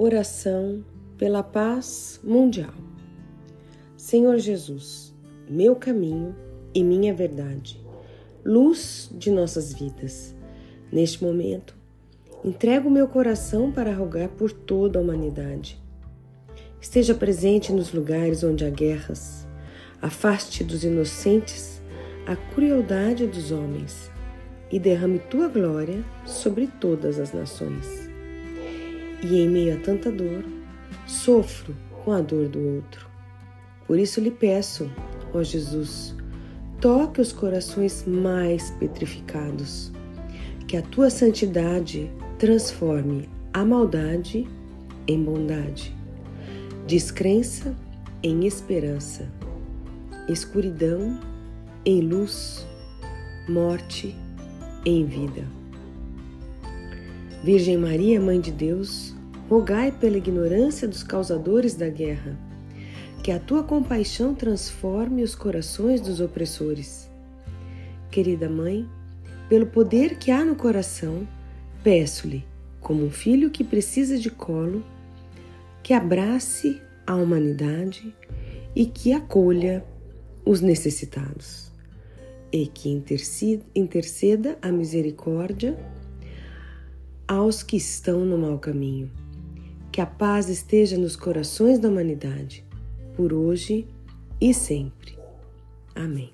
Oração pela paz mundial. Senhor Jesus, meu caminho e minha verdade, luz de nossas vidas. Neste momento, entrego meu coração para rogar por toda a humanidade. Esteja presente nos lugares onde há guerras, afaste dos inocentes a crueldade dos homens e derrame tua glória sobre todas as nações e em meio a tanta dor, sofro com a dor do outro. Por isso lhe peço, ó Jesus, toque os corações mais petrificados, que a tua santidade transforme a maldade em bondade, descrença em esperança, escuridão em luz, morte em vida. Virgem Maria, Mãe de Deus, rogai pela ignorância dos causadores da guerra, que a tua compaixão transforme os corações dos opressores. Querida Mãe, pelo poder que há no coração, peço-lhe, como um filho que precisa de colo, que abrace a humanidade e que acolha os necessitados, e que interceda a misericórdia aos que estão no mau caminho. Que a paz esteja nos corações da humanidade, por hoje e sempre. Amém.